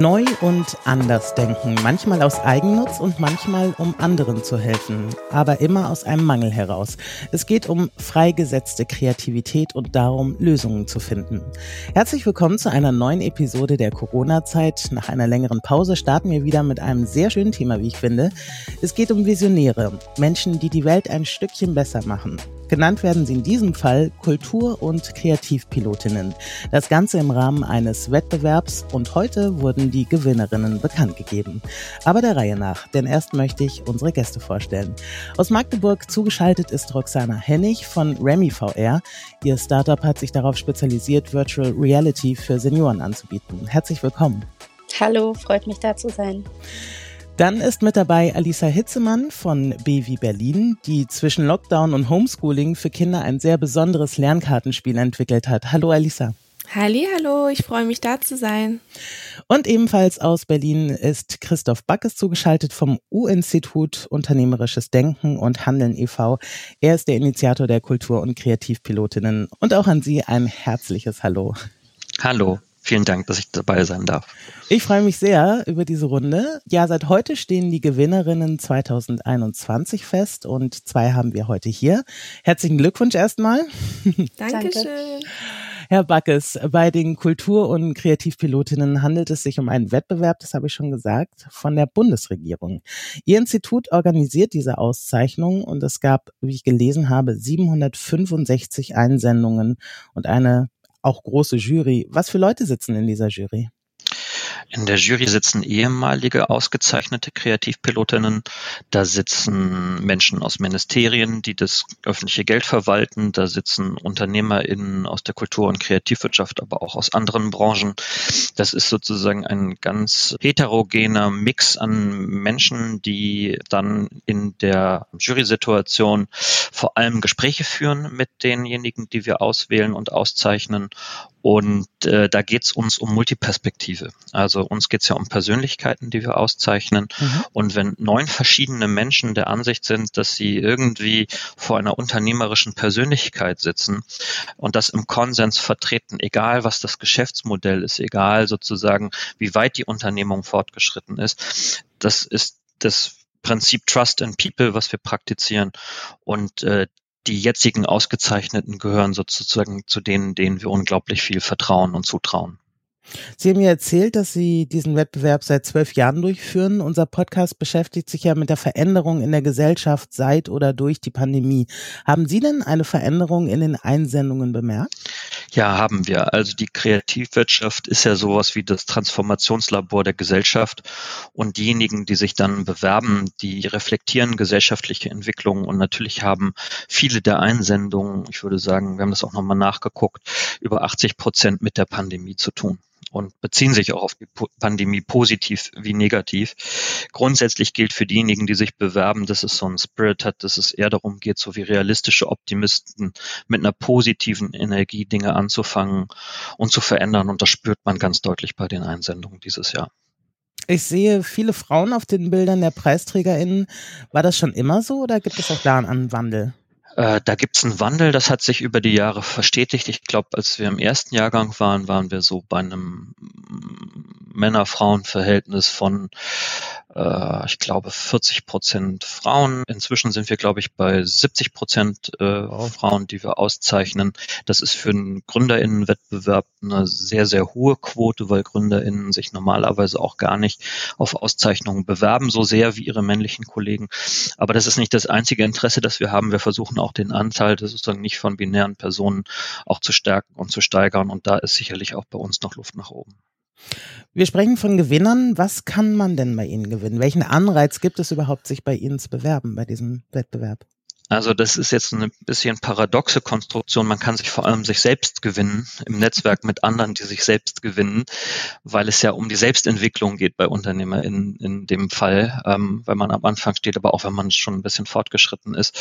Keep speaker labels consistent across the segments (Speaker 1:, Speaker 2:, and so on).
Speaker 1: Neu und anders denken, manchmal aus Eigennutz und manchmal um anderen zu helfen, aber immer aus einem Mangel heraus. Es geht um freigesetzte Kreativität und darum, Lösungen zu finden. Herzlich willkommen zu einer neuen Episode der Corona-Zeit. Nach einer längeren Pause starten wir wieder mit einem sehr schönen Thema, wie ich finde. Es geht um Visionäre, Menschen, die die Welt ein Stückchen besser machen. Genannt werden sie in diesem Fall Kultur- und Kreativpilotinnen. Das Ganze im Rahmen eines Wettbewerbs und heute wurden die Gewinnerinnen bekannt gegeben. Aber der Reihe nach, denn erst möchte ich unsere Gäste vorstellen. Aus Magdeburg zugeschaltet ist Roxana Hennig von Remy VR. Ihr Startup hat sich darauf spezialisiert, Virtual Reality für Senioren anzubieten. Herzlich willkommen.
Speaker 2: Hallo, freut mich da zu sein.
Speaker 1: Dann ist mit dabei Alisa Hitzemann von BW Berlin, die zwischen Lockdown und Homeschooling für Kinder ein sehr besonderes Lernkartenspiel entwickelt hat. Hallo Alisa.
Speaker 3: Halli, hallo, ich freue mich da zu sein.
Speaker 1: Und ebenfalls aus Berlin ist Christoph Backes zugeschaltet vom U-Institut Unternehmerisches Denken und Handeln e.V. Er ist der Initiator der Kultur- und Kreativpilotinnen. Und auch an Sie ein herzliches Hallo.
Speaker 4: Hallo. Vielen Dank, dass ich dabei sein darf.
Speaker 1: Ich freue mich sehr über diese Runde. Ja, seit heute stehen die Gewinnerinnen 2021 fest und zwei haben wir heute hier. Herzlichen Glückwunsch erstmal.
Speaker 3: Dankeschön.
Speaker 1: Herr Backes, bei den Kultur- und Kreativpilotinnen handelt es sich um einen Wettbewerb, das habe ich schon gesagt, von der Bundesregierung. Ihr Institut organisiert diese Auszeichnung und es gab, wie ich gelesen habe, 765 Einsendungen und eine auch große Jury. Was für Leute sitzen in dieser Jury?
Speaker 4: In der Jury sitzen ehemalige ausgezeichnete Kreativpilotinnen. Da sitzen Menschen aus Ministerien, die das öffentliche Geld verwalten. Da sitzen UnternehmerInnen aus der Kultur- und Kreativwirtschaft, aber auch aus anderen Branchen. Das ist sozusagen ein ganz heterogener Mix an Menschen, die dann in der Jury-Situation vor allem Gespräche führen mit denjenigen, die wir auswählen und auszeichnen und äh, da geht es uns um Multiperspektive. Also uns geht es ja um Persönlichkeiten, die wir auszeichnen. Mhm. Und wenn neun verschiedene Menschen der Ansicht sind, dass sie irgendwie vor einer unternehmerischen Persönlichkeit sitzen und das im Konsens vertreten, egal was das Geschäftsmodell ist, egal sozusagen, wie weit die Unternehmung fortgeschritten ist, das ist das Prinzip Trust in People, was wir praktizieren. Und äh, die jetzigen Ausgezeichneten gehören sozusagen zu denen, denen wir unglaublich viel vertrauen und zutrauen.
Speaker 1: Sie haben mir erzählt, dass Sie diesen Wettbewerb seit zwölf Jahren durchführen. Unser Podcast beschäftigt sich ja mit der Veränderung in der Gesellschaft seit oder durch die Pandemie. Haben Sie denn eine Veränderung in den Einsendungen bemerkt?
Speaker 4: Ja, haben wir. Also die Kreativwirtschaft ist ja sowas wie das Transformationslabor der Gesellschaft. Und diejenigen, die sich dann bewerben, die reflektieren gesellschaftliche Entwicklungen. Und natürlich haben viele der Einsendungen, ich würde sagen, wir haben das auch nochmal nachgeguckt, über 80 Prozent mit der Pandemie zu tun und beziehen sich auch auf die Pandemie positiv wie negativ. Grundsätzlich gilt für diejenigen, die sich bewerben, dass es so ein Spirit hat, dass es eher darum geht, so wie realistische Optimisten mit einer positiven Energie Dinge anzufangen und zu verändern. Und das spürt man ganz deutlich bei den Einsendungen dieses Jahr.
Speaker 1: Ich sehe viele Frauen auf den Bildern der PreisträgerInnen. War das schon immer so oder gibt es auch da einen Wandel?
Speaker 4: Äh, da gibt es einen Wandel, das hat sich über die Jahre verstetigt. Ich glaube, als wir im ersten Jahrgang waren, waren wir so bei einem Männer-Frauen-Verhältnis von äh, ich glaube, 40 Prozent Frauen. Inzwischen sind wir, glaube ich, bei 70 Prozent äh, Frauen, die wir auszeichnen. Das ist für einen Gründerinnenwettbewerb eine sehr, sehr hohe Quote, weil Gründerinnen sich normalerweise auch gar nicht auf Auszeichnungen bewerben, so sehr wie ihre männlichen Kollegen. Aber das ist nicht das einzige Interesse, das wir haben. Wir versuchen auch den Anteil das sozusagen nicht von binären Personen auch zu stärken und zu steigern. Und da ist sicherlich auch bei uns noch Luft nach oben.
Speaker 1: Wir sprechen von Gewinnern. Was kann man denn bei Ihnen gewinnen? Welchen Anreiz gibt es überhaupt, sich bei Ihnen zu bewerben, bei diesem Wettbewerb?
Speaker 4: Also das ist jetzt eine bisschen paradoxe Konstruktion. Man kann sich vor allem sich selbst gewinnen im Netzwerk mit anderen, die sich selbst gewinnen, weil es ja um die Selbstentwicklung geht bei Unternehmer in, in dem Fall, ähm, weil man am Anfang steht, aber auch wenn man schon ein bisschen fortgeschritten ist.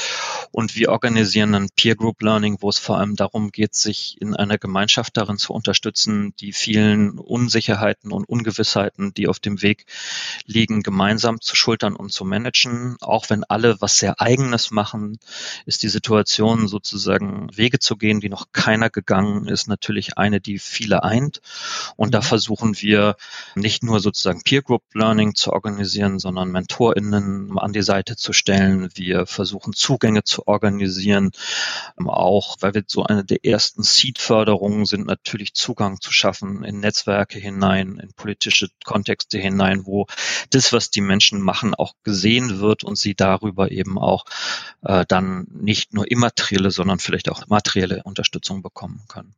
Speaker 4: Und wir organisieren ein Peer Group Learning, wo es vor allem darum geht, sich in einer Gemeinschaft darin zu unterstützen, die vielen Unsicherheiten und Ungewissheiten, die auf dem Weg liegen, gemeinsam zu schultern und zu managen, auch wenn alle was sehr eigenes machen, ist die Situation sozusagen Wege zu gehen, die noch keiner gegangen ist, natürlich eine, die viele eint. Und da mhm. versuchen wir nicht nur sozusagen Peer Group Learning zu organisieren, sondern MentorInnen an die Seite zu stellen. Wir versuchen Zugänge zu organisieren, auch weil wir so eine der ersten Seed-Förderungen sind, natürlich Zugang zu schaffen in Netzwerke hinein, in politische Kontexte hinein, wo das, was die Menschen machen, auch gesehen wird und sie darüber eben auch äh, dann nicht nur immaterielle, sondern vielleicht auch materielle Unterstützung bekommen können.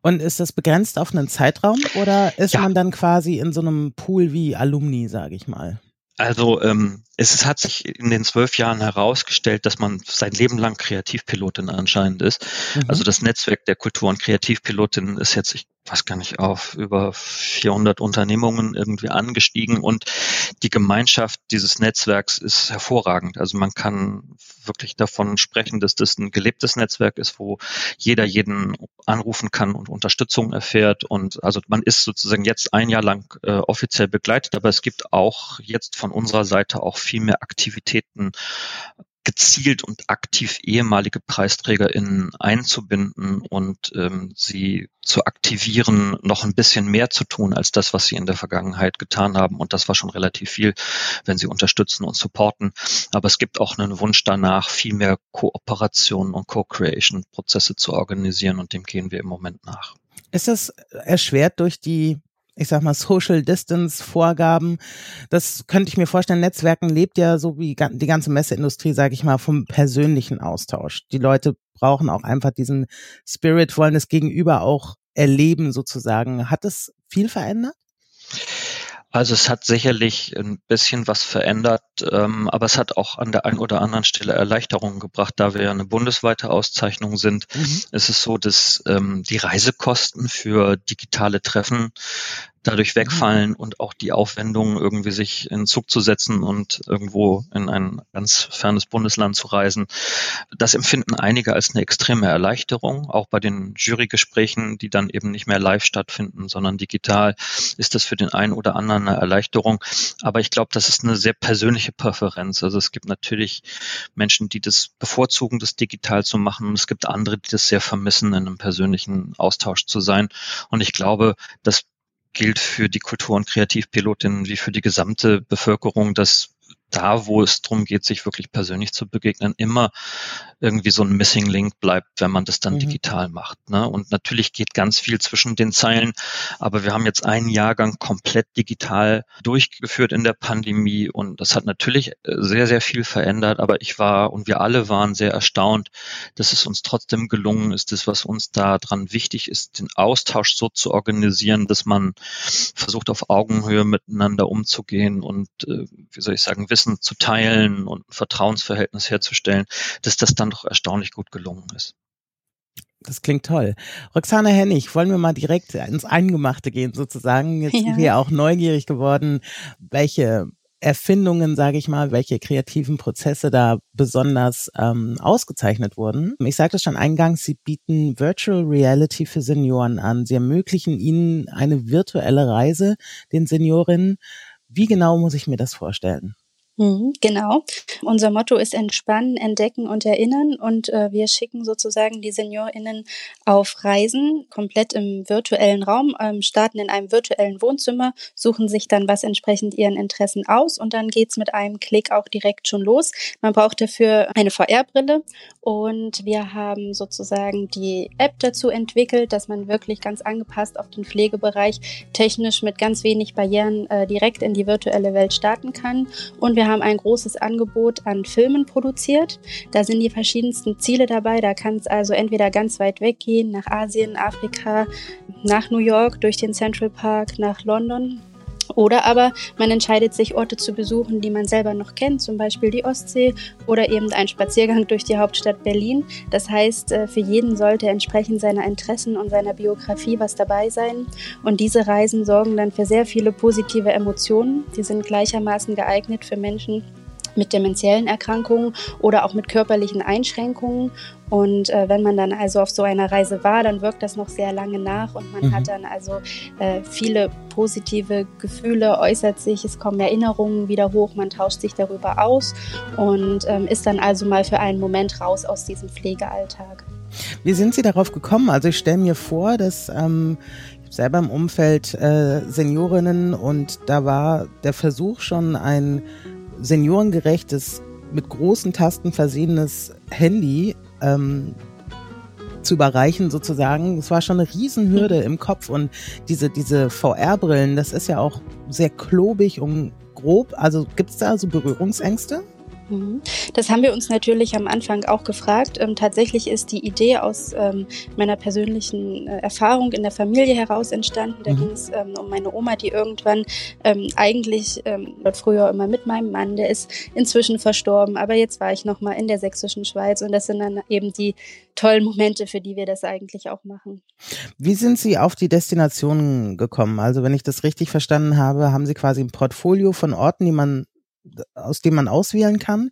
Speaker 1: Und ist das begrenzt auf einen Zeitraum oder ist ja. man dann quasi in so einem Pool wie Alumni, sage ich mal?
Speaker 4: Also ähm, es hat sich in den zwölf Jahren herausgestellt, dass man sein Leben lang Kreativpilotin anscheinend ist. Mhm. Also das Netzwerk der Kultur- und Kreativpilotinnen ist jetzt, ich weiß gar nicht, auf über 400 Unternehmungen irgendwie angestiegen und die Gemeinschaft dieses Netzwerks ist hervorragend. Also man kann wirklich davon sprechen, dass das ein gelebtes Netzwerk ist, wo jeder jeden anrufen kann und Unterstützung erfährt und also man ist sozusagen jetzt ein Jahr lang äh, offiziell begleitet, aber es gibt auch jetzt von unserer Seite auch viel mehr Aktivitäten gezielt und aktiv ehemalige PreisträgerInnen einzubinden und ähm, sie zu aktivieren, noch ein bisschen mehr zu tun als das, was sie in der Vergangenheit getan haben. Und das war schon relativ viel, wenn sie unterstützen und supporten. Aber es gibt auch einen Wunsch danach, viel mehr Kooperation und Co-Creation-Prozesse zu organisieren und dem gehen wir im Moment nach.
Speaker 1: Ist das erschwert durch die ich sag mal, Social Distance Vorgaben. Das könnte ich mir vorstellen. Netzwerken lebt ja so wie die ganze Messeindustrie, sage ich mal, vom persönlichen Austausch. Die Leute brauchen auch einfach diesen Spirit, wollen das Gegenüber auch erleben sozusagen. Hat es viel verändert?
Speaker 4: Also es hat sicherlich ein bisschen was verändert, ähm, aber es hat auch an der einen oder anderen Stelle Erleichterungen gebracht, da wir ja eine bundesweite Auszeichnung sind. Mhm. Es ist so, dass ähm, die Reisekosten für digitale Treffen dadurch mhm. wegfallen und auch die Aufwendung, irgendwie sich in Zug zu setzen und irgendwo in ein ganz fernes Bundesland zu reisen. Das empfinden einige als eine extreme Erleichterung. Auch bei den Jurygesprächen, die dann eben nicht mehr live stattfinden, sondern digital, ist das für den einen oder anderen eine Erleichterung. Aber ich glaube, das ist eine sehr persönliche Präferenz. Also es gibt natürlich Menschen, die das bevorzugen, das digital zu machen. Es gibt andere, die das sehr vermissen, in einem persönlichen Austausch zu sein. Und ich glaube, dass gilt für die Kultur- und Kreativpilotinnen wie für die gesamte Bevölkerung, dass da, wo es darum geht, sich wirklich persönlich zu begegnen, immer irgendwie so ein Missing Link bleibt, wenn man das dann mhm. digital macht. Ne? Und natürlich geht ganz viel zwischen den Zeilen, aber wir haben jetzt einen Jahrgang komplett digital durchgeführt in der Pandemie und das hat natürlich äh, sehr, sehr viel verändert, aber ich war und wir alle waren sehr erstaunt, dass es uns trotzdem gelungen ist, das, was uns da dran wichtig ist, den Austausch so zu organisieren, dass man versucht, auf Augenhöhe miteinander umzugehen und, äh, wie soll ich sagen, Wissen zu teilen und ein Vertrauensverhältnis herzustellen, dass das dann doch erstaunlich gut gelungen ist.
Speaker 1: Das klingt toll. Roxana Hennig, wollen wir mal direkt ins Eingemachte gehen sozusagen. Jetzt ja. sind wir auch neugierig geworden, welche Erfindungen, sage ich mal, welche kreativen Prozesse da besonders ähm, ausgezeichnet wurden. Ich sagte schon eingangs, Sie bieten Virtual Reality für Senioren an. Sie ermöglichen ihnen eine virtuelle Reise, den Seniorinnen. Wie genau muss ich mir das vorstellen?
Speaker 2: Mhm, genau. Unser Motto ist Entspannen, Entdecken und Erinnern. Und äh, wir schicken sozusagen die SeniorInnen auf Reisen, komplett im virtuellen Raum, ähm, starten in einem virtuellen Wohnzimmer, suchen sich dann was entsprechend ihren Interessen aus und dann geht's mit einem Klick auch direkt schon los. Man braucht dafür eine VR-Brille und wir haben sozusagen die App dazu entwickelt, dass man wirklich ganz angepasst auf den Pflegebereich technisch mit ganz wenig Barrieren äh, direkt in die virtuelle Welt starten kann. Und wir haben ein großes Angebot an Filmen produziert. Da sind die verschiedensten Ziele dabei. Da kann es also entweder ganz weit weggehen, nach Asien, Afrika, nach New York, durch den Central Park, nach London Oder aber man entscheidet sich, Orte zu besuchen, die man selber noch kennt, zum Beispiel die Ostsee oder eben ein Spaziergang durch die Hauptstadt Berlin. Das heißt, äh, für jeden sollte entsprechend seiner Interessen und seiner Biografie was dabei sein. Und diese Reisen sorgen dann für sehr viele positive Emotionen. Die sind gleichermaßen geeignet für Menschen, mit demenziellen Erkrankungen oder auch mit körperlichen Einschränkungen. Und äh, wenn man dann also auf so einer Reise war, dann wirkt das noch sehr lange nach und man mhm. hat dann also äh, viele positive Gefühle, äußert sich, es kommen Erinnerungen wieder hoch, man tauscht sich darüber aus und ähm, ist dann also mal für einen Moment raus aus diesem Pflegealltag.
Speaker 1: Wie sind Sie darauf gekommen? Also ich stelle mir vor, dass ähm, selber im Umfeld äh, Seniorinnen und da war der Versuch schon ein seniorengerechtes, mit großen Tasten versehenes Handy ähm, zu überreichen sozusagen. Es war schon eine Riesenhürde im Kopf und diese, diese VR-Brillen, das ist ja auch sehr klobig und grob. Also gibt es da so Berührungsängste?
Speaker 2: Mhm. Das haben wir uns natürlich am Anfang auch gefragt. Ähm, tatsächlich ist die Idee aus ähm, meiner persönlichen äh, Erfahrung in der Familie heraus entstanden. Da mhm. ging es ähm, um meine Oma, die irgendwann ähm, eigentlich ähm, früher immer mit meinem Mann, der ist inzwischen verstorben, aber jetzt war ich nochmal in der sächsischen Schweiz und das sind dann eben die tollen Momente, für die wir das eigentlich auch machen.
Speaker 1: Wie sind Sie auf die Destination gekommen? Also wenn ich das richtig verstanden habe, haben Sie quasi ein Portfolio von Orten, die man aus dem man auswählen kann.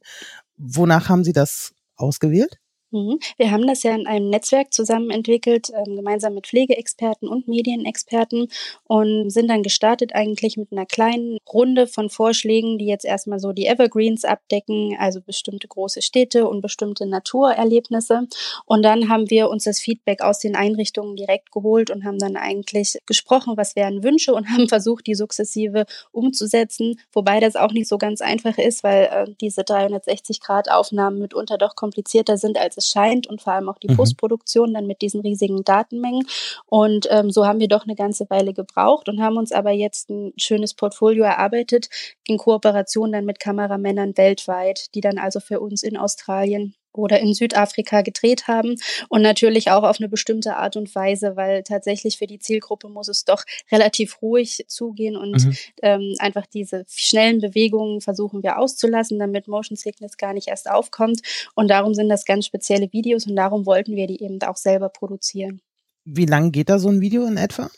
Speaker 1: Wonach haben Sie das ausgewählt?
Speaker 2: Mhm. Wir haben das ja in einem Netzwerk zusammen entwickelt, ähm, gemeinsam mit Pflegeexperten und Medienexperten und sind dann gestartet eigentlich mit einer kleinen Runde von Vorschlägen, die jetzt erstmal so die Evergreens abdecken, also bestimmte große Städte und bestimmte Naturerlebnisse. Und dann haben wir uns das Feedback aus den Einrichtungen direkt geholt und haben dann eigentlich gesprochen, was wären Wünsche und haben versucht, die sukzessive umzusetzen, wobei das auch nicht so ganz einfach ist, weil äh, diese 360-Grad-Aufnahmen mitunter doch komplizierter sind, als es es scheint und vor allem auch die mhm. Postproduktion dann mit diesen riesigen Datenmengen. Und ähm, so haben wir doch eine ganze Weile gebraucht und haben uns aber jetzt ein schönes Portfolio erarbeitet in Kooperation dann mit Kameramännern weltweit, die dann also für uns in Australien oder in Südafrika gedreht haben und natürlich auch auf eine bestimmte Art und Weise, weil tatsächlich für die Zielgruppe muss es doch relativ ruhig zugehen und mhm. ähm, einfach diese schnellen Bewegungen versuchen wir auszulassen, damit Motion Sickness gar nicht erst aufkommt und darum sind das ganz spezielle Videos und darum wollten wir die eben auch selber produzieren.
Speaker 1: Wie lang geht da so ein Video in etwa?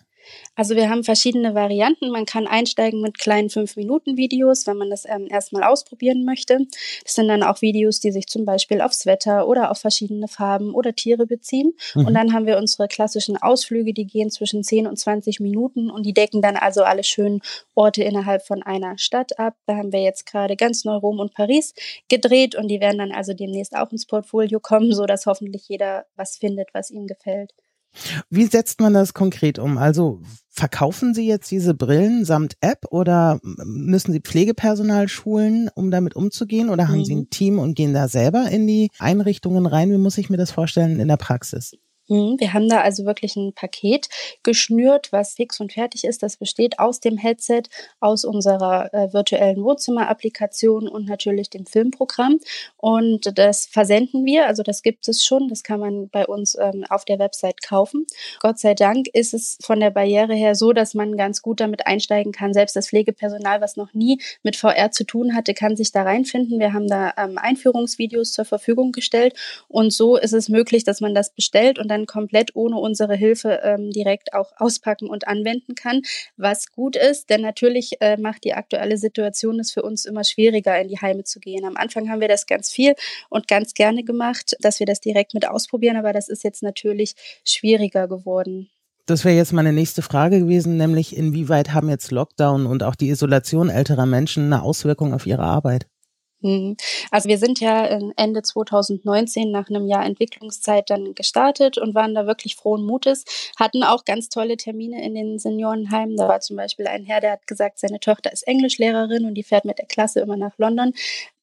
Speaker 2: Also wir haben verschiedene Varianten. Man kann einsteigen mit kleinen 5-Minuten-Videos, wenn man das ähm, erstmal ausprobieren möchte. Das sind dann auch Videos, die sich zum Beispiel aufs Wetter oder auf verschiedene Farben oder Tiere beziehen. Mhm. Und dann haben wir unsere klassischen Ausflüge, die gehen zwischen 10 und 20 Minuten und die decken dann also alle schönen Orte innerhalb von einer Stadt ab. Da haben wir jetzt gerade ganz neu Rom und Paris gedreht und die werden dann also demnächst auch ins Portfolio kommen, sodass hoffentlich jeder was findet, was ihm gefällt.
Speaker 1: Wie setzt man das konkret um? Also verkaufen Sie jetzt diese Brillen samt App oder müssen Sie Pflegepersonal schulen, um damit umzugehen? Oder haben mhm. Sie ein Team und gehen da selber in die Einrichtungen rein? Wie muss ich mir das vorstellen in der Praxis?
Speaker 2: Mhm, wir haben da also wirklich ein Paket geschnürt, was fix und fertig ist. Das besteht aus dem Headset, aus unserer äh, virtuellen Wohnzimmer-Applikation und natürlich dem Filmprogramm. Und das versenden wir, also das gibt es schon, das kann man bei uns ähm, auf der Website kaufen. Gott sei Dank ist es von der Barriere her so, dass man ganz gut damit einsteigen kann. Selbst das Pflegepersonal, was noch nie mit VR zu tun hatte, kann sich da reinfinden. Wir haben da ähm, Einführungsvideos zur Verfügung gestellt und so ist es möglich, dass man das bestellt und dann dann komplett ohne unsere Hilfe ähm, direkt auch auspacken und anwenden kann, was gut ist, denn natürlich äh, macht die aktuelle Situation es für uns immer schwieriger, in die Heime zu gehen. Am Anfang haben wir das ganz viel und ganz gerne gemacht, dass wir das direkt mit ausprobieren, aber das ist jetzt natürlich schwieriger geworden.
Speaker 1: Das wäre jetzt meine nächste Frage gewesen, nämlich inwieweit haben jetzt Lockdown und auch die Isolation älterer Menschen eine Auswirkung auf ihre Arbeit?
Speaker 2: Mhm. Also wir sind ja Ende 2019 nach einem Jahr Entwicklungszeit dann gestartet und waren da wirklich frohen Mutes, hatten auch ganz tolle Termine in den Seniorenheimen. Da war zum Beispiel ein Herr, der hat gesagt, seine Tochter ist Englischlehrerin und die fährt mit der Klasse immer nach London.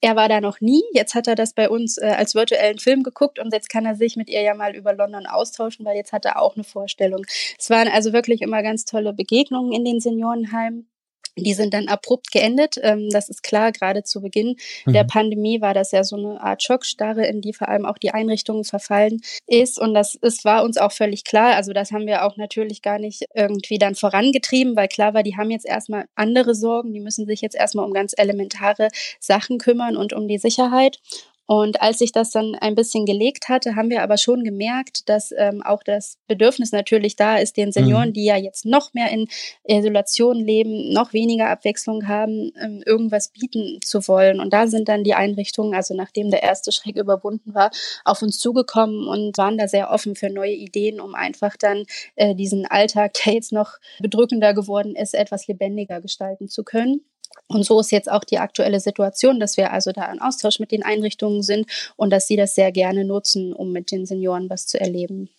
Speaker 2: Er war da noch nie. Jetzt hat er das bei uns äh, als virtuellen Film geguckt und jetzt kann er sich mit ihr ja mal über London austauschen, weil jetzt hat er auch eine Vorstellung. Es waren also wirklich immer ganz tolle Begegnungen in den Seniorenheimen. Die sind dann abrupt geendet. Ähm, das ist klar, gerade zu Beginn mhm. der Pandemie war das ja so eine Art Schockstarre, in die vor allem auch die Einrichtungen verfallen ist. Und das ist, war uns auch völlig klar. Also das haben wir auch natürlich gar nicht irgendwie dann vorangetrieben, weil klar war, die haben jetzt erstmal andere Sorgen. Die müssen sich jetzt erstmal um ganz elementare Sachen kümmern und um die Sicherheit. Und als sich das dann ein bisschen gelegt hatte, haben wir aber schon gemerkt, dass ähm, auch das Bedürfnis natürlich da ist, den Senioren, mhm. die ja jetzt noch mehr in Isolation leben, noch weniger Abwechslung haben, ähm, irgendwas bieten zu wollen. Und da sind dann die Einrichtungen, also nachdem der erste Schreck überwunden war, auf uns zugekommen und waren da sehr offen für neue Ideen, um einfach dann äh, diesen Alltag, der jetzt noch bedrückender geworden ist, etwas lebendiger gestalten zu können. Und so ist jetzt auch die aktuelle Situation, dass wir also da in Austausch mit den Einrichtungen sind und dass sie das sehr gerne nutzen, um mit den Senioren was zu erleben.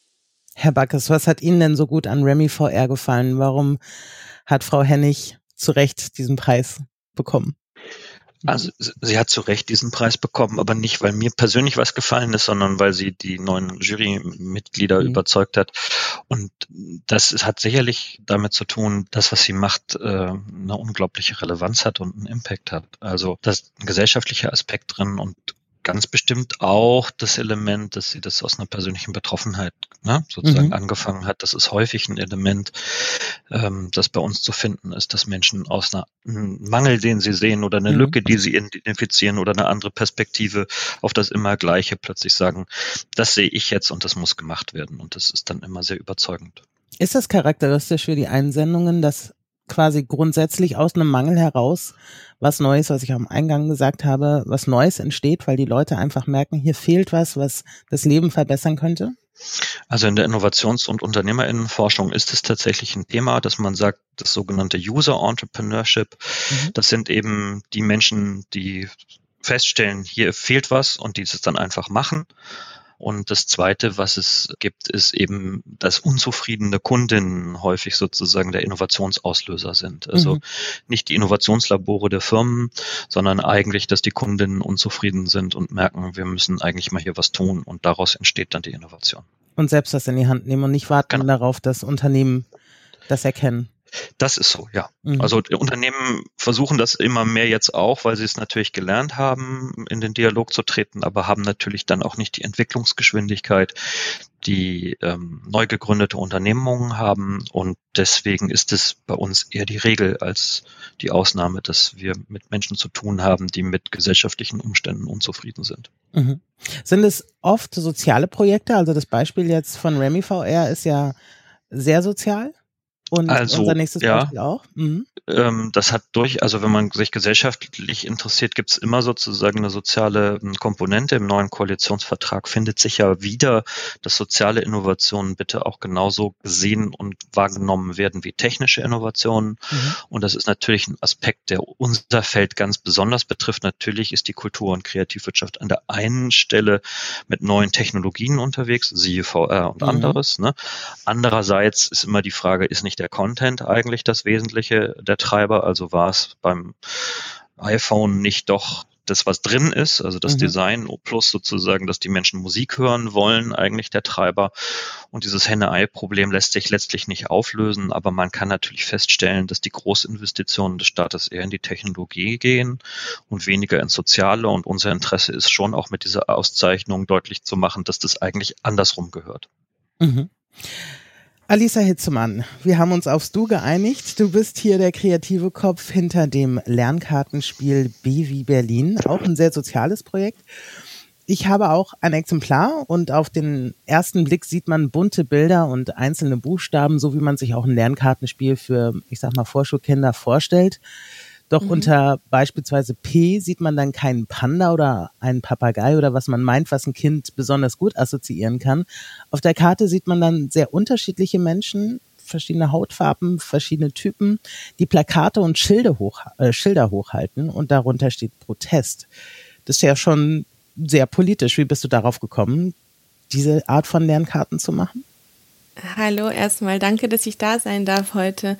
Speaker 1: Herr Backes, was hat Ihnen denn so gut an Remy VR gefallen? Warum hat Frau Hennig zu Recht diesen Preis bekommen?
Speaker 4: Also sie hat zu Recht diesen Preis bekommen, aber nicht, weil mir persönlich was gefallen ist, sondern weil sie die neuen Jurymitglieder mhm. überzeugt hat. Und das hat sicherlich damit zu tun, dass was sie macht, äh, eine unglaubliche Relevanz hat und einen Impact hat. Also da ist ein gesellschaftlicher Aspekt drin und ganz bestimmt auch das Element, dass sie das aus einer persönlichen Betroffenheit ne, sozusagen mhm. angefangen hat. Das ist häufig ein Element, ähm, das bei uns zu finden ist, dass Menschen aus einer, einem Mangel, den sie sehen oder eine mhm. Lücke, die sie identifizieren oder eine andere Perspektive auf das immer Gleiche plötzlich sagen, das sehe ich jetzt und das muss gemacht werden. Und das ist dann immer sehr überzeugend.
Speaker 1: Ist das charakteristisch für die Einsendungen, dass quasi grundsätzlich aus einem Mangel heraus was Neues, was ich am Eingang gesagt habe, was Neues entsteht, weil die Leute einfach merken, hier fehlt was, was das Leben verbessern könnte?
Speaker 4: Also in der Innovations- und Unternehmerinnenforschung ist es tatsächlich ein Thema, dass man sagt, das sogenannte User Entrepreneurship, mhm. das sind eben die Menschen, die feststellen, hier fehlt was und dieses dann einfach machen und das Zweite, was es gibt, ist eben, dass unzufriedene Kundinnen häufig sozusagen der Innovationsauslöser sind. Also mhm. nicht die Innovationslabore der Firmen, sondern eigentlich, dass die Kundinnen unzufrieden sind und merken, wir müssen eigentlich mal hier was tun und daraus entsteht dann die Innovation.
Speaker 1: Und selbst das in die Hand nehmen und nicht warten genau. darauf, dass Unternehmen das erkennen.
Speaker 4: Das ist so, ja. Mhm. Also Unternehmen versuchen das immer mehr jetzt auch, weil sie es natürlich gelernt haben, in den Dialog zu treten, aber haben natürlich dann auch nicht die Entwicklungsgeschwindigkeit, die ähm, neu gegründete Unternehmungen haben. Und deswegen ist es bei uns eher die Regel als die Ausnahme, dass wir mit Menschen zu tun haben, die mit gesellschaftlichen Umständen unzufrieden sind.
Speaker 1: Mhm. Sind es oft soziale Projekte? Also das Beispiel jetzt von Remy VR ist ja sehr sozial. Und
Speaker 4: also,
Speaker 1: unser nächstes
Speaker 4: ja,
Speaker 1: Beispiel auch. Mhm.
Speaker 4: Ähm, das hat durch, also wenn man sich gesellschaftlich interessiert, gibt es immer sozusagen eine soziale ähm, Komponente. Im neuen Koalitionsvertrag findet sich ja wieder, dass soziale Innovationen bitte auch genauso gesehen und wahrgenommen werden wie technische Innovationen. Mhm. Und das ist natürlich ein Aspekt, der unser Feld ganz besonders betrifft. Natürlich ist die Kultur- und Kreativwirtschaft an der einen Stelle mit neuen Technologien unterwegs, siehe VR und mhm. anderes. Ne? Andererseits ist immer die Frage, ist nicht nicht der Content eigentlich das Wesentliche der Treiber? Also war es beim iPhone nicht doch das, was drin ist, also das mhm. Design plus sozusagen, dass die Menschen Musik hören wollen, eigentlich der Treiber. Und dieses Henne-Ei-Problem lässt sich letztlich nicht auflösen, aber man kann natürlich feststellen, dass die Großinvestitionen des Staates eher in die Technologie gehen und weniger ins Soziale. Und unser Interesse ist schon auch mit dieser Auszeichnung deutlich zu machen, dass das eigentlich andersrum gehört.
Speaker 1: Mhm. Alisa Hitzemann, wir haben uns aufs Du geeinigt. Du bist hier der kreative Kopf hinter dem Lernkartenspiel B wie Berlin, auch ein sehr soziales Projekt. Ich habe auch ein Exemplar und auf den ersten Blick sieht man bunte Bilder und einzelne Buchstaben, so wie man sich auch ein Lernkartenspiel für, ich sag mal, Vorschulkinder vorstellt. Doch mhm. unter beispielsweise P sieht man dann keinen Panda oder einen Papagei oder was man meint, was ein Kind besonders gut assoziieren kann. Auf der Karte sieht man dann sehr unterschiedliche Menschen, verschiedene Hautfarben, verschiedene Typen, die Plakate und Schilder, hoch, äh, Schilder hochhalten und darunter steht Protest. Das ist ja schon sehr politisch. Wie bist du darauf gekommen, diese Art von Lernkarten zu machen?
Speaker 3: Hallo, erstmal danke, dass ich da sein darf heute.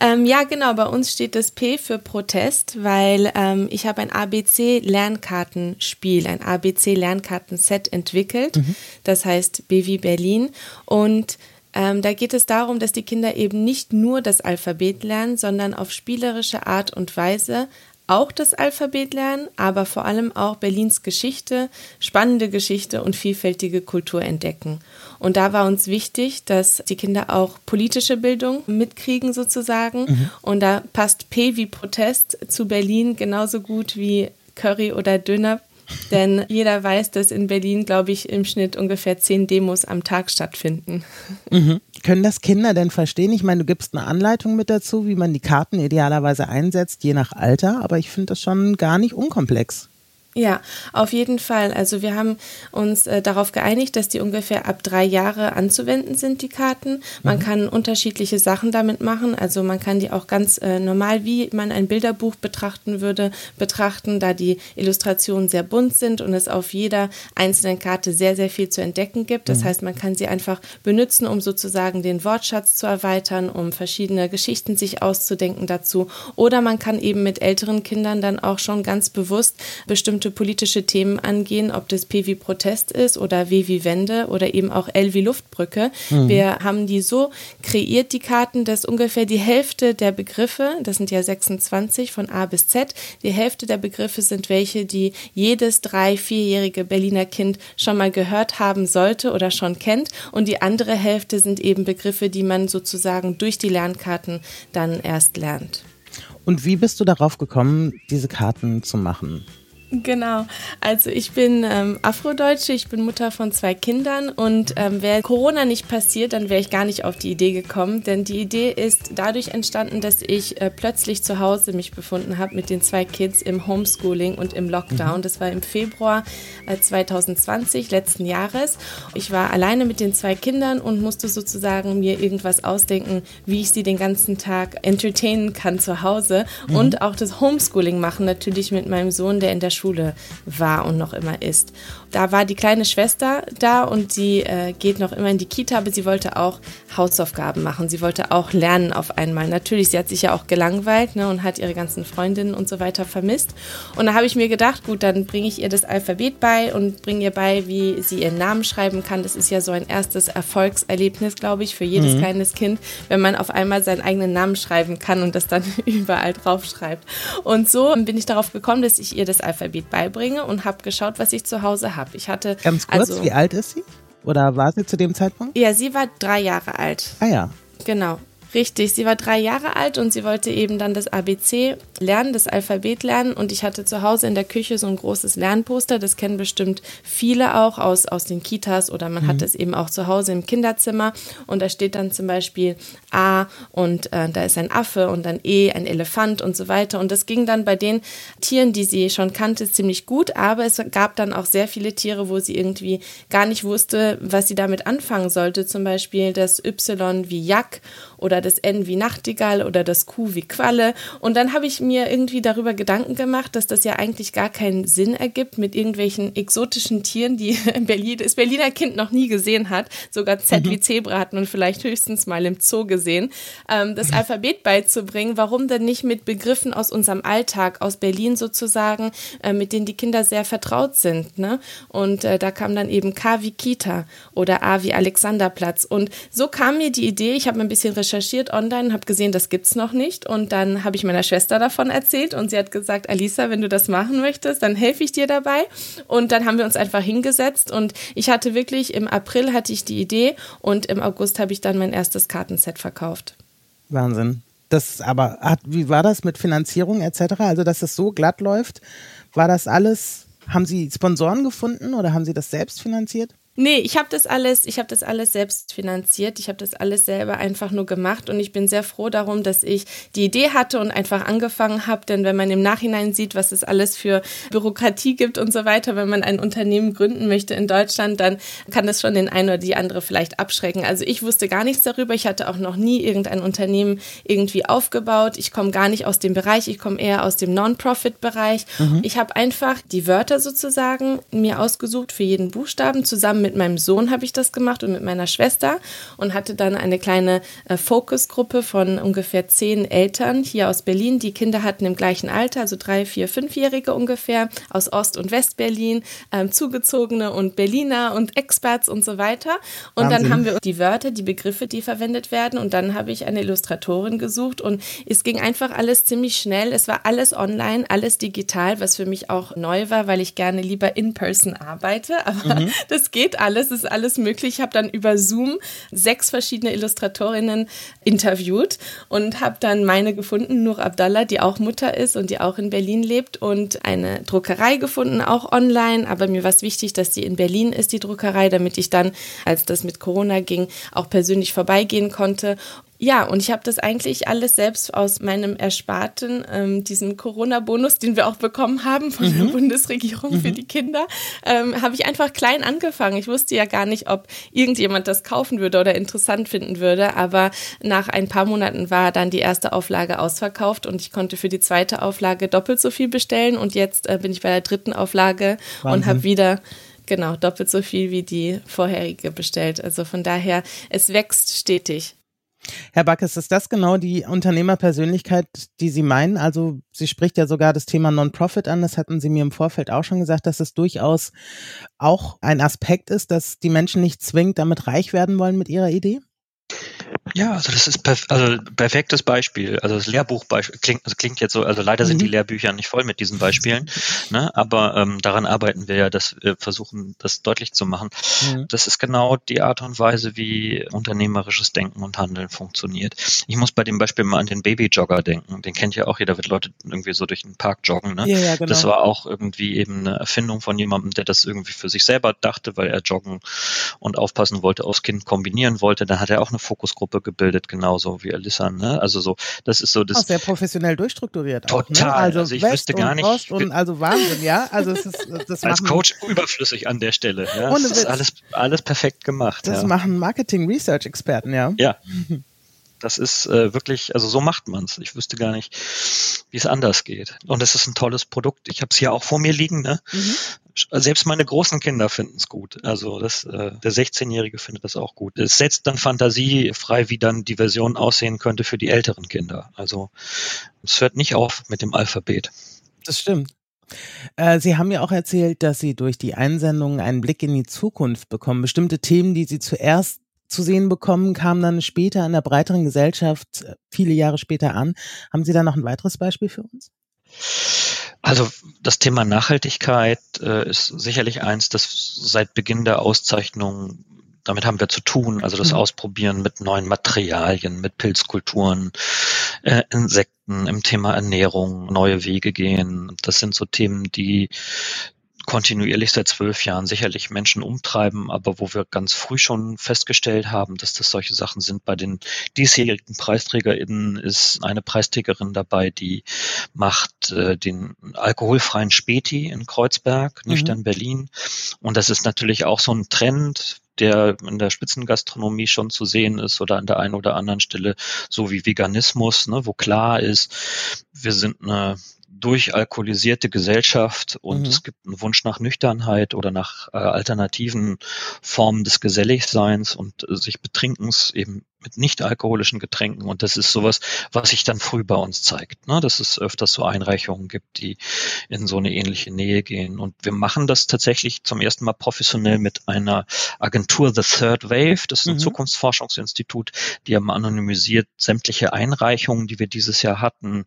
Speaker 3: Ähm, ja, genau, bei uns steht das P für Protest, weil ähm, ich habe ein ABC-Lernkartenspiel, ein ABC-Lernkartenset entwickelt. Mhm. Das heißt BW Berlin. Und Ähm, da geht es darum, dass die Kinder eben nicht nur das Alphabet lernen, sondern auf spielerische Art und Weise auch das Alphabet lernen, aber vor allem auch Berlins Geschichte, spannende Geschichte und vielfältige Kultur entdecken. Und da war uns wichtig, dass die Kinder auch politische Bildung mitkriegen sozusagen. Mhm. Und da passt P wie Protest zu Berlin genauso gut wie Curry oder Döner. Denn jeder weiß, dass in Berlin, glaube ich, im Schnitt ungefähr zehn Demos am Tag stattfinden.
Speaker 1: Mhm. Können das Kinder denn verstehen? Ich meine, du gibst eine Anleitung mit dazu, wie man die Karten idealerweise einsetzt, je nach Alter, aber ich finde das schon gar nicht unkomplex.
Speaker 3: Ja, auf jeden Fall. Also wir haben uns äh, darauf geeinigt, dass die ungefähr ab drei Jahre anzuwenden sind, die Karten. Man mhm. kann unterschiedliche Sachen damit machen. Also man kann die auch ganz äh, normal, wie man ein Bilderbuch betrachten würde, betrachten, da die Illustrationen sehr bunt sind und es auf jeder einzelnen Karte sehr, sehr viel zu entdecken gibt. Das mhm. heißt, man kann sie einfach benutzen, um sozusagen den Wortschatz zu erweitern, um verschiedene Geschichten sich auszudenken dazu. Oder man kann eben mit älteren Kindern dann auch schon ganz bewusst bestimmte bestimmte politische Themen angehen, ob das P wie Protest ist oder W wie Wende oder eben auch L wie Luftbrücke. Mhm. Wir haben die so kreiert, die Karten, dass ungefähr die Hälfte der Begriffe, das sind ja 26 von A bis Z, die Hälfte der Begriffe sind welche, die jedes drei-, vierjährige Berliner Kind schon mal gehört haben sollte oder schon kennt. Und die andere Hälfte sind eben Begriffe, die man sozusagen durch die Lernkarten dann erst lernt.
Speaker 1: Und wie bist du darauf gekommen, diese Karten zu machen?
Speaker 3: Genau. Also ich bin ähm, Afrodeutsche, ich bin Mutter von zwei Kindern und ähm, wäre Corona nicht passiert, dann wäre ich gar nicht auf die Idee gekommen. Denn die Idee ist dadurch entstanden, dass ich äh, plötzlich zu Hause mich befunden habe mit den zwei Kids im Homeschooling und im Lockdown. Mhm. Das war im Februar äh, 2020, letzten Jahres. Ich war alleine mit den zwei Kindern und musste sozusagen mir irgendwas ausdenken, wie ich sie den ganzen Tag entertainen kann zu Hause mhm. und auch das Homeschooling machen, natürlich mit meinem Sohn, der in der Schule Schule war und noch immer ist. Da war die kleine Schwester da und sie äh, geht noch immer in die Kita, aber sie wollte auch Hausaufgaben machen. Sie wollte auch lernen auf einmal. Natürlich, sie hat sich ja auch gelangweilt ne, und hat ihre ganzen Freundinnen und so weiter vermisst. Und da habe ich mir gedacht, gut, dann bringe ich ihr das Alphabet bei und bringe ihr bei, wie sie ihren Namen schreiben kann. Das ist ja so ein erstes Erfolgserlebnis, glaube ich, für jedes mhm. kleines Kind, wenn man auf einmal seinen eigenen Namen schreiben kann und das dann überall drauf schreibt. Und so bin ich darauf gekommen, dass ich ihr das Alphabet beibringe und habe geschaut, was ich zu Hause habe habe. Ich hatte.
Speaker 1: Ganz kurz, also, wie alt ist sie? Oder war sie zu dem Zeitpunkt?
Speaker 3: Ja, sie war drei Jahre alt.
Speaker 1: Ah ja.
Speaker 3: Genau. Richtig, sie war drei Jahre alt und sie wollte eben dann das ABC lernen, das Alphabet lernen. Und ich hatte zu Hause in der Küche so ein großes Lernposter. Das kennen bestimmt viele auch aus, aus den Kitas oder man mhm. hat es eben auch zu Hause im Kinderzimmer. Und da steht dann zum Beispiel A und äh, da ist ein Affe und dann E, ein Elefant und so weiter. Und das ging dann bei den Tieren, die sie schon kannte, ziemlich gut. Aber es gab dann auch sehr viele Tiere, wo sie irgendwie gar nicht wusste, was sie damit anfangen sollte. Zum Beispiel das Y wie Jack oder das N wie Nachtigall oder das Q wie Qualle. Und dann habe ich mir irgendwie darüber Gedanken gemacht, dass das ja eigentlich gar keinen Sinn ergibt mit irgendwelchen exotischen Tieren, die Berlin, das Berliner Kind noch nie gesehen hat. Sogar Z mhm. wie Zebra hat man vielleicht höchstens mal im Zoo gesehen. Ähm, das mhm. Alphabet beizubringen, warum denn nicht mit Begriffen aus unserem Alltag, aus Berlin sozusagen, äh, mit denen die Kinder sehr vertraut sind. Ne? Und äh, da kam dann eben K wie Kita oder A wie Alexanderplatz. Und so kam mir die Idee, ich habe ein bisschen recherchiert, recherchiert online, habe gesehen, das gibt's noch nicht. Und dann habe ich meiner Schwester davon erzählt und sie hat gesagt, Alisa, wenn du das machen möchtest, dann helfe ich dir dabei. Und dann haben wir uns einfach hingesetzt und ich hatte wirklich, im April hatte ich die Idee und im August habe ich dann mein erstes Kartenset verkauft.
Speaker 1: Wahnsinn. Das aber, hat, wie war das mit Finanzierung etc.? Also, dass es so glatt läuft, war das alles, haben Sie Sponsoren gefunden oder haben Sie das selbst finanziert?
Speaker 3: Nee, ich habe das alles, ich habe das alles selbst finanziert. Ich habe das alles selber einfach nur gemacht und ich bin sehr froh darum, dass ich die Idee hatte und einfach angefangen habe, denn wenn man im Nachhinein sieht, was es alles für Bürokratie gibt und so weiter, wenn man ein Unternehmen gründen möchte in Deutschland, dann kann das schon den einen oder die andere vielleicht abschrecken. Also ich wusste gar nichts darüber. Ich hatte auch noch nie irgendein Unternehmen irgendwie aufgebaut. Ich komme gar nicht aus dem Bereich, ich komme eher aus dem Non-Profit-Bereich. Mhm. Ich habe einfach die Wörter sozusagen mir ausgesucht für jeden Buchstaben zusammen mit meinem Sohn habe ich das gemacht und mit meiner Schwester und hatte dann eine kleine äh, Fokusgruppe von ungefähr zehn Eltern hier aus Berlin. Die Kinder hatten im gleichen Alter, also drei, vier, fünfjährige ungefähr, aus Ost- und Westberlin, ähm, zugezogene und Berliner und Experts und so weiter. Und Wahnsinn. dann haben wir die Wörter, die Begriffe, die verwendet werden. Und dann habe ich eine Illustratorin gesucht und es ging einfach alles ziemlich schnell. Es war alles online, alles digital, was für mich auch neu war, weil ich gerne lieber in person arbeite. Aber mhm. das geht alles, ist alles möglich. Ich habe dann über Zoom sechs verschiedene Illustratorinnen interviewt und habe dann meine gefunden, Nur Abdallah, die auch Mutter ist und die auch in Berlin lebt und eine Druckerei gefunden, auch online. Aber mir war es wichtig, dass die in Berlin ist, die Druckerei, damit ich dann, als das mit Corona ging, auch persönlich vorbeigehen konnte ja, und ich habe das eigentlich alles selbst aus meinem Ersparten, ähm, diesen Corona-Bonus, den wir auch bekommen haben von mhm. der Bundesregierung mhm. für die Kinder, ähm, habe ich einfach klein angefangen. Ich wusste ja gar nicht, ob irgendjemand das kaufen würde oder interessant finden würde, aber nach ein paar Monaten war dann die erste Auflage ausverkauft und ich konnte für die zweite Auflage doppelt so viel bestellen und jetzt äh, bin ich bei der dritten Auflage Wahnsinn. und habe wieder genau doppelt so viel wie die vorherige bestellt. Also von daher, es wächst stetig.
Speaker 1: Herr Backes, ist das genau die Unternehmerpersönlichkeit, die Sie meinen? Also sie spricht ja sogar das Thema Non-Profit an. Das hatten Sie mir im Vorfeld auch schon gesagt, dass es durchaus auch ein Aspekt ist, dass die Menschen nicht zwingend damit reich werden wollen mit ihrer Idee?
Speaker 4: Ja, also das ist perf also perfektes Beispiel. Also das Lehrbuchbeispiel klingt, also klingt jetzt so, also leider sind mhm. die Lehrbücher nicht voll mit diesen Beispielen, ne? aber ähm, daran arbeiten wir ja, dass wir versuchen, das deutlich zu machen. Mhm. Das ist genau die Art und Weise, wie unternehmerisches Denken und Handeln funktioniert. Ich muss bei dem Beispiel mal an den Babyjogger denken. Den kennt ja auch jeder, wird Leute irgendwie so durch den Park joggen. Ne? Ja, ja, genau. Das war auch irgendwie eben eine Erfindung von jemandem, der das irgendwie für sich selber dachte, weil er joggen und aufpassen wollte, aufs Kind kombinieren wollte. Dann hat er auch eine Fokusgruppe gebildet, genauso wie Alissa. Ne? Also so, das ist so das.
Speaker 1: Auch sehr professionell durchstrukturiert.
Speaker 4: Total. Auch, ne?
Speaker 1: Also, also ich West wüsste gar nicht. Ost und also Wahnsinn, ja. Also es ist,
Speaker 4: das als Coach überflüssig an der Stelle. Ja. das ist alles, alles perfekt gemacht.
Speaker 1: Das
Speaker 4: ja.
Speaker 1: machen Marketing-Research-Experten, ja.
Speaker 4: Ja. Das ist äh, wirklich, also so macht man es. Ich wüsste gar nicht, wie es anders geht. Und es ist ein tolles Produkt. Ich habe es hier auch vor mir liegen. Ne? Mhm. Selbst meine großen Kinder finden es gut. Also das, äh, der 16-Jährige findet das auch gut. Es setzt dann Fantasie frei, wie dann die Version aussehen könnte für die älteren Kinder. Also es hört nicht auf mit dem Alphabet.
Speaker 1: Das stimmt. Äh, Sie haben ja auch erzählt, dass Sie durch die Einsendungen einen Blick in die Zukunft bekommen. Bestimmte Themen, die Sie zuerst zu sehen bekommen, kamen dann später in der breiteren Gesellschaft äh, viele Jahre später an. Haben Sie da noch ein weiteres Beispiel für uns?
Speaker 4: Also das Thema Nachhaltigkeit äh, ist sicherlich eins, das seit Beginn der Auszeichnung damit haben wir zu tun, also das mhm. Ausprobieren mit neuen Materialien, mit Pilzkulturen, äh, Insekten, im Thema Ernährung, neue Wege gehen. Das sind so Themen, die kontinuierlich seit zwölf Jahren sicherlich Menschen umtreiben, aber wo wir ganz früh schon festgestellt haben, dass das solche Sachen sind. Bei den diesjährigen PreisträgerInnen ist eine Preisträgerin dabei, die macht äh, den alkoholfreien Späti in Kreuzberg, mhm. nüchtern Berlin. Und das ist natürlich auch so ein Trend, der in der Spitzengastronomie schon zu sehen ist oder an der einen oder anderen Stelle, so wie Veganismus, ne, wo klar ist, wir sind eine durchalkoholisierte Gesellschaft und mhm. es gibt einen Wunsch nach Nüchternheit oder nach äh, alternativen Formen des Geselligseins und äh, sich Betrinkens eben mit nicht alkoholischen Getränken. Und das ist sowas, was sich dann früh bei uns zeigt, ne? dass es öfters so Einreichungen gibt, die in so eine ähnliche Nähe gehen. Und wir machen das tatsächlich zum ersten Mal professionell mit einer Agentur The Third Wave. Das ist ein mhm. Zukunftsforschungsinstitut, die haben anonymisiert sämtliche Einreichungen, die wir dieses Jahr hatten,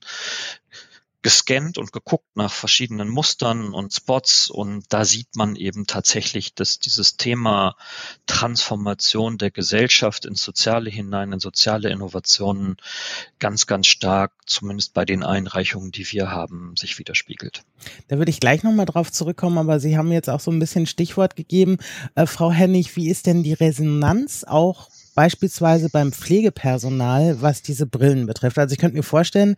Speaker 4: gescannt und geguckt nach verschiedenen Mustern und Spots und da sieht man eben tatsächlich, dass dieses Thema Transformation der Gesellschaft ins Soziale hinein, in soziale Innovationen ganz, ganz stark, zumindest bei den Einreichungen, die wir haben, sich widerspiegelt.
Speaker 1: Da würde ich gleich nochmal drauf zurückkommen, aber Sie haben jetzt auch so ein bisschen Stichwort gegeben. Äh, Frau Hennig, wie ist denn die Resonanz auch beispielsweise beim Pflegepersonal, was diese Brillen betrifft. Also ich könnte mir vorstellen,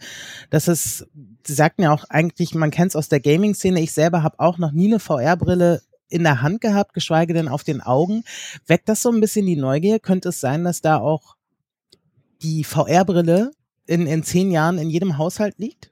Speaker 1: dass es, Sie sagten ja auch eigentlich, man kennt es aus der Gaming-Szene, ich selber habe auch noch nie eine VR-Brille in der Hand gehabt, geschweige denn auf den Augen. Weckt das so ein bisschen die Neugier? Könnte es sein, dass da auch die VR-Brille in, in zehn Jahren in jedem Haushalt liegt?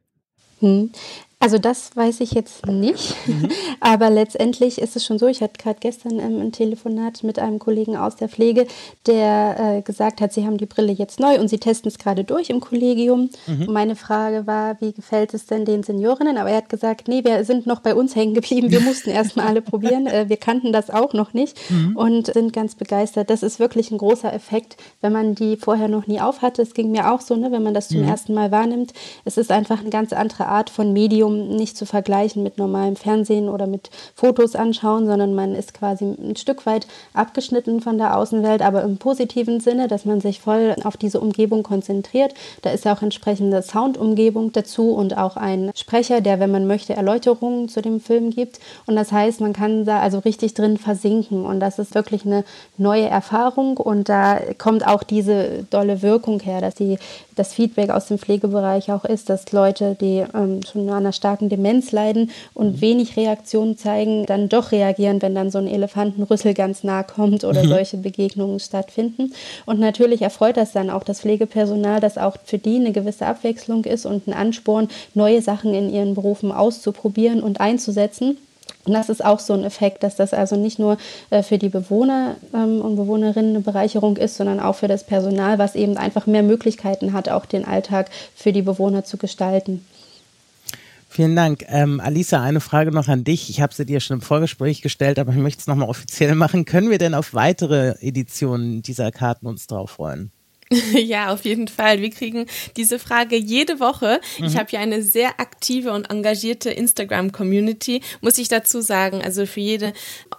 Speaker 2: Hm. Also das weiß ich jetzt nicht, mhm. aber letztendlich ist es schon so, ich hatte gerade gestern ähm, ein Telefonat mit einem Kollegen aus der Pflege, der äh, gesagt hat, sie haben die Brille jetzt neu und sie testen es gerade durch im Kollegium. Mhm. Und meine Frage war, wie gefällt es denn den Seniorinnen? Aber er hat gesagt, nee, wir sind noch bei uns hängen geblieben, wir mussten erstmal alle probieren, äh, wir kannten das auch noch nicht mhm. und sind ganz begeistert. Das ist wirklich ein großer Effekt, wenn man die vorher noch nie aufhatte. Es ging mir auch so, ne, wenn man das zum mhm. ersten Mal wahrnimmt. Es ist einfach eine ganz andere Art von Medium Medium nicht zu vergleichen mit normalem Fernsehen oder mit Fotos anschauen, sondern man ist quasi ein Stück weit abgeschnitten von der Außenwelt, aber im positiven Sinne, dass man sich voll auf diese Umgebung konzentriert. Da ist auch entsprechende Soundumgebung dazu und auch ein Sprecher, der, wenn man möchte, Erläuterungen zu dem Film gibt. Und das heißt, man kann da also richtig drin versinken und das ist wirklich eine neue Erfahrung und da kommt auch diese dolle Wirkung her, dass die, das Feedback aus dem Pflegebereich auch ist, dass Leute, die ähm, schon an einer starken Demenz leiden und mhm. wenig Reaktionen zeigen, dann doch reagieren, wenn dann so ein Elefantenrüssel ganz nah kommt oder mhm. solche Begegnungen stattfinden. Und natürlich erfreut das dann auch das Pflegepersonal, dass auch für die eine gewisse Abwechslung ist und ein Ansporn, neue Sachen in ihren Berufen auszuprobieren und einzusetzen. Und das ist auch so ein Effekt, dass das also nicht nur äh, für die Bewohner ähm, und Bewohnerinnen eine Bereicherung ist, sondern auch für das Personal, was eben einfach mehr Möglichkeiten hat, auch den Alltag für die Bewohner zu gestalten.
Speaker 1: Vielen Dank. Ähm, Alisa, eine Frage noch an dich. Ich habe sie dir schon im Vorgespräch gestellt, aber ich möchte es nochmal offiziell machen. Können wir denn auf weitere Editionen dieser Karten uns drauf freuen?
Speaker 3: Ja, auf jeden Fall. Wir kriegen diese Frage jede Woche. Mhm. Ich habe ja eine sehr aktive und engagierte Instagram-Community, muss ich dazu sagen. Also für jede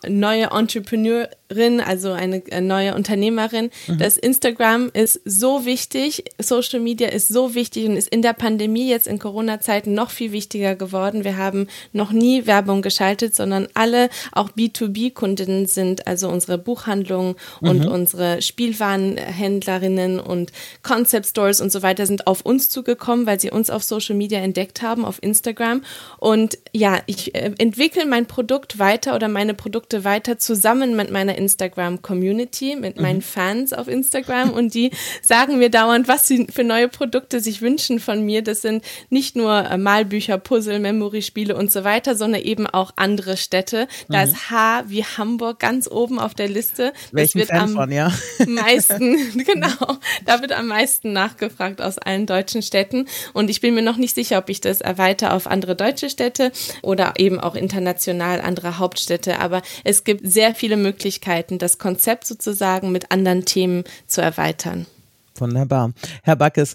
Speaker 3: neue Entrepreneurin, also eine neue Unternehmerin, mhm. das Instagram ist so wichtig, Social Media ist so wichtig und ist in der Pandemie jetzt in Corona-Zeiten noch viel wichtiger geworden. Wir haben noch nie Werbung geschaltet, sondern alle auch B2B-Kundinnen sind, also unsere Buchhandlungen mhm. und unsere Spielwarenhändlerinnen und Concept Stores und so weiter sind auf uns zugekommen, weil sie uns auf Social Media entdeckt haben, auf Instagram. Und ja, ich äh, entwickle mein Produkt weiter oder meine Produkte weiter zusammen mit meiner Instagram-Community, mit mhm. meinen Fans auf Instagram und die sagen mir dauernd, was sie für neue Produkte sich wünschen von mir. Das sind nicht nur äh, Malbücher, Puzzle, Memory-Spiele und so weiter, sondern eben auch andere Städte. Da mhm. ist H wie Hamburg ganz oben auf der Liste.
Speaker 1: Welchen das wird Fan am von, ja?
Speaker 3: meisten, genau, da wird am meisten nachgefragt aus allen deutschen Städten. Und ich bin mir noch nicht sicher, ob ich das erweitere auf andere deutsche Städte oder eben auch international andere Hauptstädte. Aber es gibt sehr viele Möglichkeiten, das Konzept sozusagen mit anderen Themen zu erweitern.
Speaker 1: Wunderbar. Herr Backes,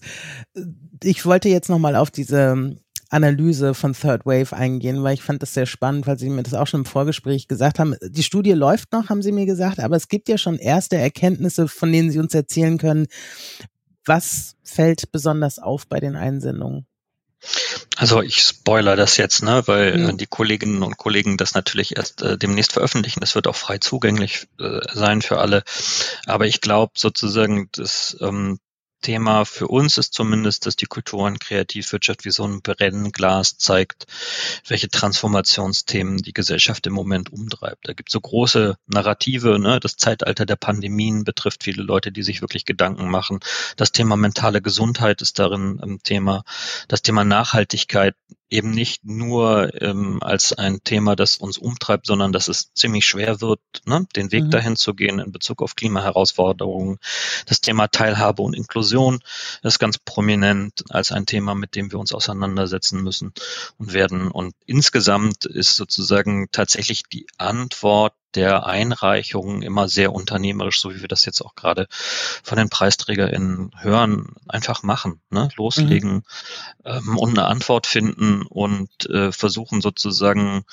Speaker 1: ich wollte jetzt nochmal auf diese Analyse von Third Wave eingehen, weil ich fand das sehr spannend, weil Sie mir das auch schon im Vorgespräch gesagt haben. Die Studie läuft noch, haben Sie mir gesagt, aber es gibt ja schon erste Erkenntnisse, von denen Sie uns erzählen können. Was fällt besonders auf bei den Einsendungen?
Speaker 4: Also ich spoiler das jetzt, ne, weil mhm. die Kolleginnen und Kollegen das natürlich erst äh, demnächst veröffentlichen. Das wird auch frei zugänglich äh, sein für alle. Aber ich glaube sozusagen, dass ähm, Thema für uns ist zumindest, dass die Kultur- und Kreativwirtschaft wie so ein Brennglas zeigt, welche Transformationsthemen die Gesellschaft im Moment umtreibt. Da gibt es so große Narrative, ne? das Zeitalter der Pandemien betrifft viele Leute, die sich wirklich Gedanken machen. Das Thema mentale Gesundheit ist darin ein Thema. Das Thema Nachhaltigkeit eben nicht nur ähm, als ein Thema, das uns umtreibt, sondern dass es ziemlich schwer wird, ne, den Weg mhm. dahin zu gehen in Bezug auf Klimaherausforderungen. Das Thema Teilhabe und Inklusion ist ganz prominent als ein Thema, mit dem wir uns auseinandersetzen müssen und werden. Und insgesamt ist sozusagen tatsächlich die Antwort der Einreichungen immer sehr unternehmerisch, so wie wir das jetzt auch gerade von den PreisträgerInnen hören, einfach machen, ne? loslegen mhm. ähm, und eine Antwort finden und äh, versuchen sozusagen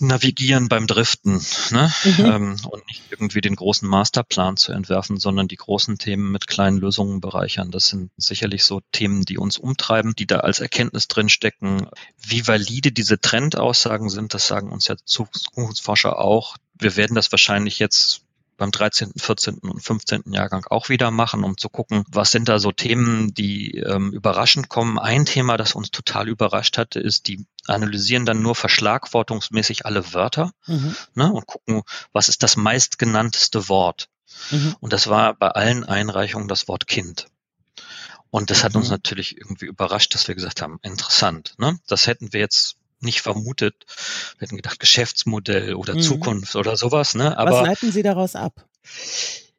Speaker 4: navigieren beim Driften ne? Mhm. Ähm, und nicht irgendwie den großen Masterplan zu entwerfen, sondern die großen Themen mit kleinen Lösungen bereichern. Das sind sicherlich so Themen, die uns umtreiben, die da als Erkenntnis drinstecken. Wie valide diese Trendaussagen sind, das sagen uns ja Zukunftsforscher auch. Wir werden das wahrscheinlich jetzt beim 13., 14. und 15. Jahrgang auch wieder machen, um zu gucken, was sind da so Themen, die ähm, überraschend kommen. Ein Thema, das uns total überrascht hatte, ist, die analysieren dann nur verschlagwortungsmäßig alle Wörter mhm. ne, und gucken, was ist das meistgenannteste Wort. Mhm. Und das war bei allen Einreichungen das Wort Kind. Und das hat uns mhm. natürlich irgendwie überrascht, dass wir gesagt haben, interessant. Ne? Das hätten wir jetzt nicht vermutet. Wir hätten gedacht, Geschäftsmodell oder mhm. Zukunft oder sowas. Ne?
Speaker 1: Aber, Was leiten Sie daraus ab?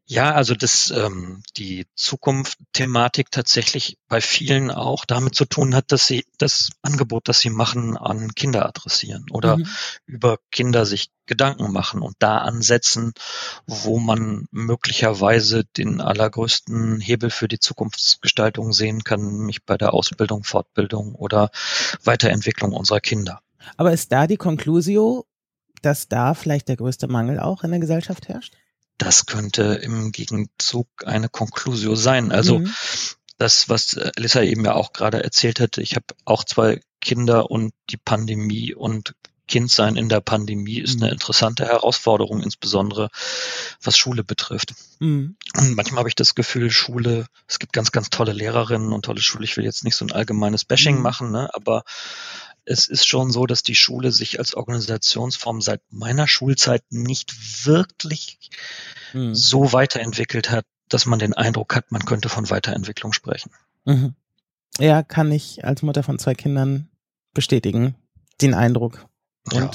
Speaker 4: Ja, also das, ähm, die Zukunft-Thematik tatsächlich bei vielen auch damit zu tun hat, dass sie das Angebot, das sie machen, an Kinder adressieren oder mhm. über Kinder sich Gedanken machen und da ansetzen, wo man möglicherweise den allergrößten Hebel für die Zukunftsgestaltung sehen kann, nämlich bei der Ausbildung, Fortbildung oder Weiterentwicklung unserer Kinder.
Speaker 1: Aber ist da die Conclusio, dass da vielleicht der größte Mangel auch in der Gesellschaft herrscht?
Speaker 4: Das könnte im Gegenzug eine Conclusio sein. Also mhm. das, was Lisa eben ja auch gerade erzählt hat, ich habe auch zwei Kinder und die Pandemie und Kindsein in der Pandemie ist eine mhm. interessante Herausforderung, insbesondere was Schule betrifft. Mhm. Und manchmal habe ich das Gefühl, Schule, es gibt ganz, ganz tolle Lehrerinnen und tolle Schule. Ich will jetzt nicht so ein allgemeines Bashing mhm. machen, ne, aber es ist schon so, dass die Schule sich als Organisationsform seit meiner Schulzeit nicht wirklich mhm. so weiterentwickelt hat, dass man den Eindruck hat, man könnte von Weiterentwicklung sprechen. Mhm.
Speaker 1: Ja, kann ich als Mutter von zwei Kindern bestätigen, den Eindruck. Und ja.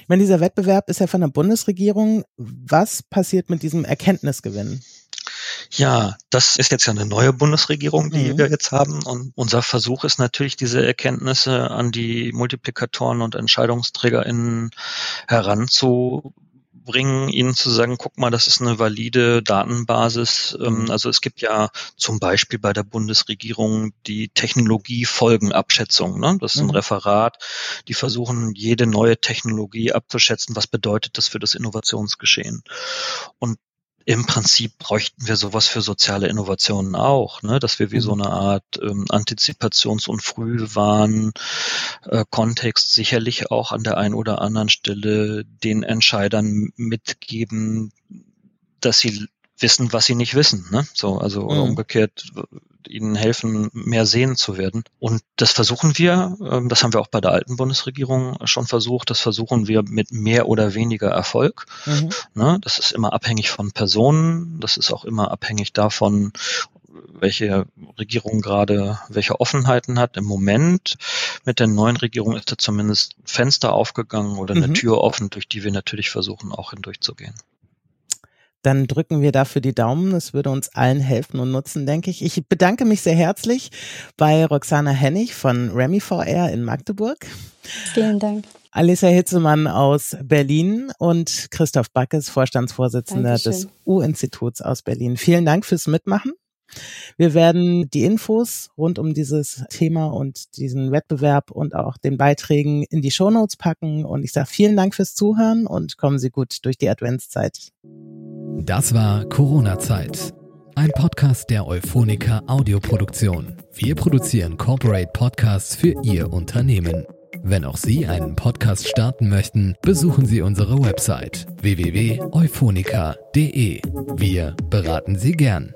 Speaker 1: ich meine, dieser Wettbewerb ist ja von der Bundesregierung. Was passiert mit diesem Erkenntnisgewinn?
Speaker 4: Ja, das ist jetzt ja eine neue Bundesregierung, die mhm. wir jetzt haben. Und unser Versuch ist natürlich, diese Erkenntnisse an die Multiplikatoren und EntscheidungsträgerInnen heranzubringen, ihnen zu sagen, guck mal, das ist eine valide Datenbasis. Ähm, mhm. Also es gibt ja zum Beispiel bei der Bundesregierung die Technologiefolgenabschätzung. Ne? Das ist ein mhm. Referat, die versuchen, jede neue Technologie abzuschätzen. Was bedeutet das für das Innovationsgeschehen? Und im Prinzip bräuchten wir sowas für soziale Innovationen auch, ne? dass wir wie so mhm. eine Art ähm, Antizipations- und Frühwarn-Kontext sicherlich auch an der einen oder anderen Stelle den Entscheidern mitgeben, dass sie wissen, was sie nicht wissen. Ne? So, also mhm. umgekehrt ihnen helfen, mehr sehen zu werden. Und das versuchen wir, ähm, das haben wir auch bei der alten Bundesregierung schon versucht, das versuchen wir mit mehr oder weniger Erfolg. Mhm. Ne? Das ist immer abhängig von Personen, das ist auch immer abhängig davon, welche Regierung gerade welche Offenheiten hat. Im Moment mit der neuen Regierung ist da zumindest ein Fenster aufgegangen oder eine mhm. Tür offen, durch die wir natürlich versuchen, auch hindurchzugehen
Speaker 1: dann drücken wir dafür die Daumen. Es würde uns allen helfen und nutzen, denke ich. Ich bedanke mich sehr herzlich bei Roxana Hennig von Remy VR in Magdeburg.
Speaker 2: Vielen Dank.
Speaker 1: Alissa Hitzemann aus Berlin und Christoph Backes, Vorstandsvorsitzender Dankeschön. des U-Instituts aus Berlin. Vielen Dank fürs Mitmachen. Wir werden die Infos rund um dieses Thema und diesen Wettbewerb und auch den Beiträgen in die Shownotes packen. Und ich sage vielen Dank fürs Zuhören und kommen Sie gut durch die Adventszeit.
Speaker 5: Das war Corona-Zeit. Ein Podcast der Euphonica Audioproduktion. Wir produzieren Corporate Podcasts für Ihr Unternehmen. Wenn auch Sie einen Podcast starten möchten, besuchen Sie unsere Website www.euphonica.de. Wir beraten Sie gern.